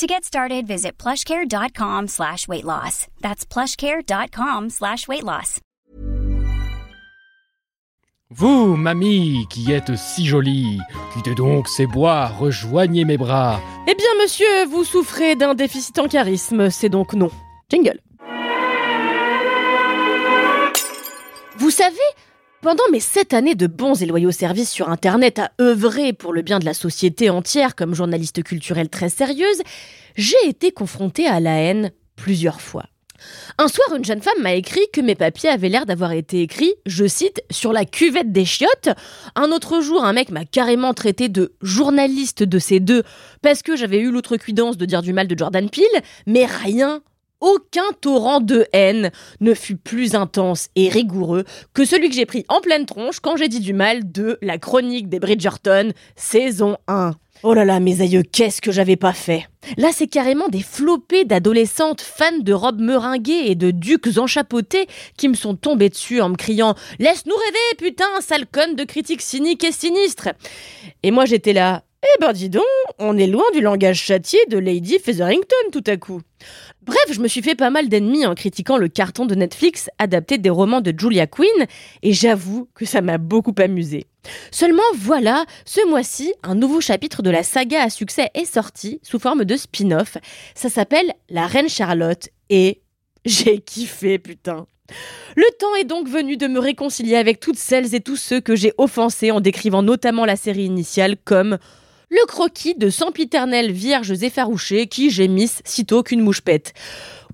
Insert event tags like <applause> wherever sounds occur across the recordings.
To get started, visit plushcare.com slash weight loss. That's plushcare.com slash weight loss. Vous, mamie, qui êtes si jolie, quittez donc ces bois, rejoignez mes bras. Eh bien, monsieur, vous souffrez d'un déficit en charisme, c'est donc non. Jingle. Vous savez, pendant mes sept années de bons et loyaux services sur Internet à œuvrer pour le bien de la société entière comme journaliste culturelle très sérieuse, j'ai été confrontée à la haine plusieurs fois. Un soir, une jeune femme m'a écrit que mes papiers avaient l'air d'avoir été écrits, je cite, sur la cuvette des chiottes. Un autre jour, un mec m'a carrément traité de journaliste de ces deux parce que j'avais eu l'outrecuidance de dire du mal de Jordan Peele, mais rien aucun torrent de haine ne fut plus intense et rigoureux que celui que j'ai pris en pleine tronche quand j'ai dit du mal de la chronique des Bridgerton, saison 1. Oh là là, mes aïeux, qu'est-ce que j'avais pas fait? Là, c'est carrément des flopées d'adolescentes fans de robes meringuées et de ducs enchapeautés qui me sont tombés dessus en me criant « Laisse-nous rêver, putain, sale de critiques cyniques et sinistres !» Et moi, j'étais là « Eh ben dis donc, on est loin du langage châtié de Lady Featherington tout à coup !» Bref, je me suis fait pas mal d'ennemis en critiquant le carton de Netflix adapté des romans de Julia Quinn, et j'avoue que ça m'a beaucoup amusé. Seulement voilà, ce mois-ci, un nouveau chapitre de la saga à succès est sorti sous forme de spin-off. Ça s'appelle La Reine Charlotte, et j'ai kiffé, putain. Le temps est donc venu de me réconcilier avec toutes celles et tous ceux que j'ai offensés en décrivant notamment la série initiale comme le croquis de sempiternelles vierges effarouchées qui gémissent sitôt qu'une mouche pète.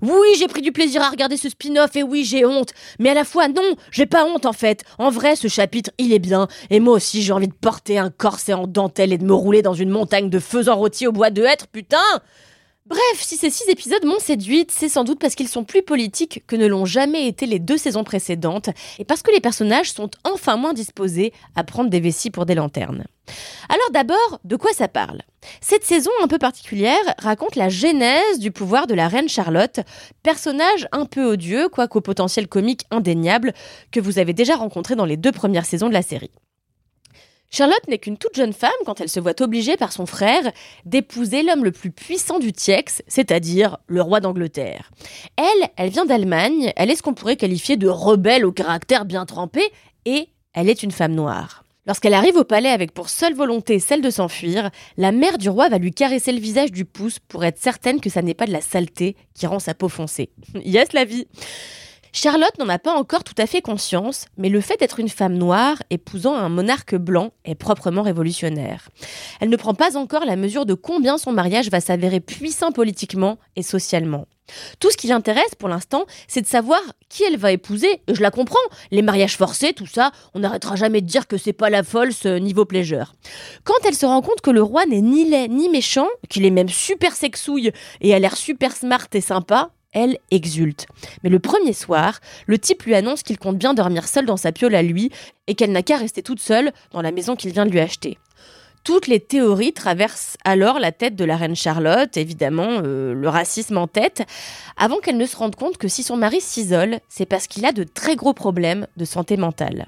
Oui, j'ai pris du plaisir à regarder ce spin-off et oui, j'ai honte. Mais à la fois, non, j'ai pas honte en fait. En vrai, ce chapitre, il est bien. Et moi aussi, j'ai envie de porter un corset en dentelle et de me rouler dans une montagne de feux en rôti au bois de hêtre, putain Bref, si ces six épisodes m'ont séduite, c'est sans doute parce qu'ils sont plus politiques que ne l'ont jamais été les deux saisons précédentes, et parce que les personnages sont enfin moins disposés à prendre des vessies pour des lanternes. Alors d'abord, de quoi ça parle? Cette saison un peu particulière raconte la genèse du pouvoir de la reine Charlotte, personnage un peu odieux, quoique au potentiel comique indéniable, que vous avez déjà rencontré dans les deux premières saisons de la série. Charlotte n'est qu'une toute jeune femme quand elle se voit obligée par son frère d'épouser l'homme le plus puissant du Tiex, c'est-à-dire le roi d'Angleterre. Elle, elle vient d'Allemagne, elle est ce qu'on pourrait qualifier de rebelle au caractère bien trempé, et elle est une femme noire. Lorsqu'elle arrive au palais avec pour seule volonté celle de s'enfuir, la mère du roi va lui caresser le visage du pouce pour être certaine que ça n'est pas de la saleté qui rend sa peau foncée. <laughs> yes la vie Charlotte n'en a pas encore tout à fait conscience, mais le fait d'être une femme noire épousant un monarque blanc est proprement révolutionnaire. Elle ne prend pas encore la mesure de combien son mariage va s'avérer puissant politiquement et socialement. Tout ce qui l'intéresse pour l'instant, c'est de savoir qui elle va épouser. Et je la comprends, les mariages forcés, tout ça, on n'arrêtera jamais de dire que c'est pas la folle ce niveau pleasure. Quand elle se rend compte que le roi n'est ni laid ni méchant, qu'il est même super sexouille et a l'air super smart et sympa, elle exulte. Mais le premier soir, le type lui annonce qu'il compte bien dormir seul dans sa piole à lui et qu'elle n'a qu'à rester toute seule dans la maison qu'il vient de lui acheter. Toutes les théories traversent alors la tête de la reine Charlotte, évidemment euh, le racisme en tête, avant qu'elle ne se rende compte que si son mari s'isole, c'est parce qu'il a de très gros problèmes de santé mentale.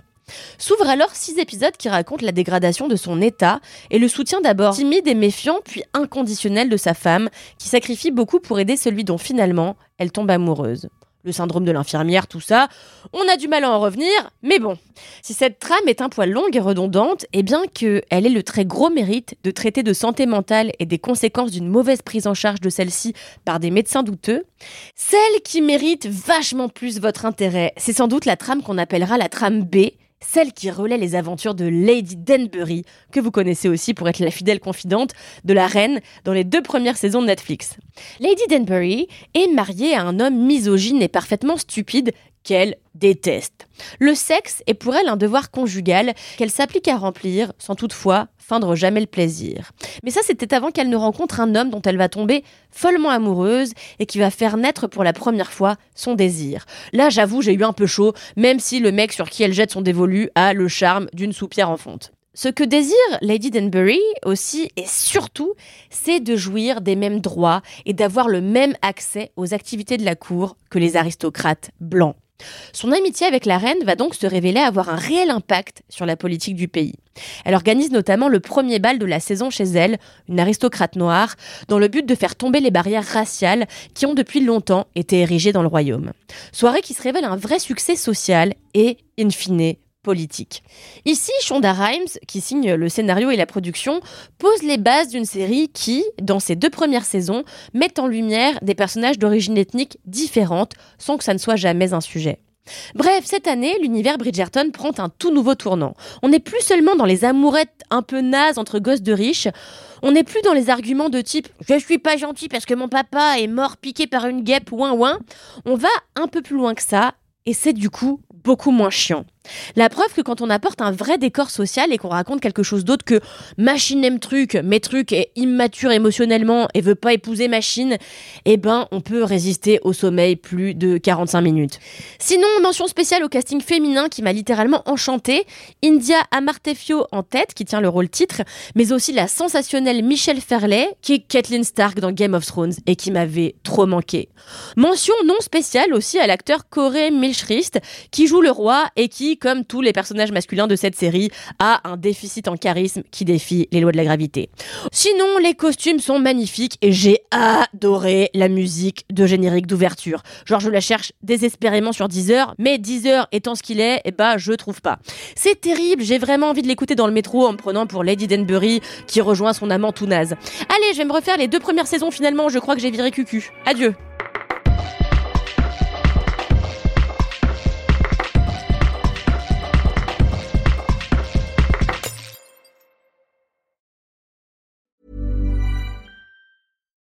S'ouvrent alors six épisodes qui racontent la dégradation de son état et le soutien d'abord timide et méfiant, puis inconditionnel de sa femme, qui sacrifie beaucoup pour aider celui dont finalement elle tombe amoureuse. Le syndrome de l'infirmière, tout ça, on a du mal à en revenir, mais bon. Si cette trame est un poil longue et redondante, et eh bien qu'elle ait le très gros mérite de traiter de santé mentale et des conséquences d'une mauvaise prise en charge de celle-ci par des médecins douteux, celle qui mérite vachement plus votre intérêt, c'est sans doute la trame qu'on appellera la trame B, celle qui relaie les aventures de Lady Denbury, que vous connaissez aussi pour être la fidèle confidente de la reine dans les deux premières saisons de Netflix. Lady Denbury est mariée à un homme misogyne et parfaitement stupide qu'elle déteste. Le sexe est pour elle un devoir conjugal qu'elle s'applique à remplir sans toutefois feindre jamais le plaisir. Mais ça, c'était avant qu'elle ne rencontre un homme dont elle va tomber follement amoureuse et qui va faire naître pour la première fois son désir. Là, j'avoue, j'ai eu un peu chaud, même si le mec sur qui elle jette son dévolu a le charme d'une soupière en fonte. Ce que désire Lady Denbury aussi et surtout, c'est de jouir des mêmes droits et d'avoir le même accès aux activités de la cour que les aristocrates blancs. Son amitié avec la reine va donc se révéler avoir un réel impact sur la politique du pays. Elle organise notamment le premier bal de la saison chez elle, une aristocrate noire, dans le but de faire tomber les barrières raciales qui ont depuis longtemps été érigées dans le royaume. Soirée qui se révèle un vrai succès social et, in fine, politique. Ici, Shonda Rhimes, qui signe le scénario et la production, pose les bases d'une série qui, dans ses deux premières saisons, met en lumière des personnages d'origine ethnique différentes sans que ça ne soit jamais un sujet. Bref, cette année, l'univers Bridgerton prend un tout nouveau tournant. On n'est plus seulement dans les amourettes un peu nazes entre gosses de riches, on n'est plus dans les arguments de type je suis pas gentil parce que mon papa est mort piqué par une guêpe ouin ouin. On va un peu plus loin que ça et c'est du coup beaucoup moins chiant. La preuve que quand on apporte un vrai décor social et qu'on raconte quelque chose d'autre que machine aime truc, mais truc est immature émotionnellement et veut pas épouser machine, eh ben on peut résister au sommeil plus de 45 minutes. Sinon, mention spéciale au casting féminin qui m'a littéralement enchanté, India Amartefio en tête qui tient le rôle titre, mais aussi la sensationnelle Michelle Ferlet qui est Kathleen Stark dans Game of Thrones et qui m'avait trop manqué. Mention non spéciale aussi à l'acteur Corey Milchrist qui joue le roi et qui comme tous les personnages masculins de cette série, a un déficit en charisme qui défie les lois de la gravité. Sinon, les costumes sont magnifiques et j'ai adoré la musique de générique d'ouverture. Genre, je la cherche désespérément sur Deezer, mais Deezer étant ce qu'il est, ben, je trouve pas. C'est terrible, j'ai vraiment envie de l'écouter dans le métro en me prenant pour Lady Denbury qui rejoint son amant tout naze. Allez, je vais me refaire les deux premières saisons finalement, je crois que j'ai viré cucu. Adieu.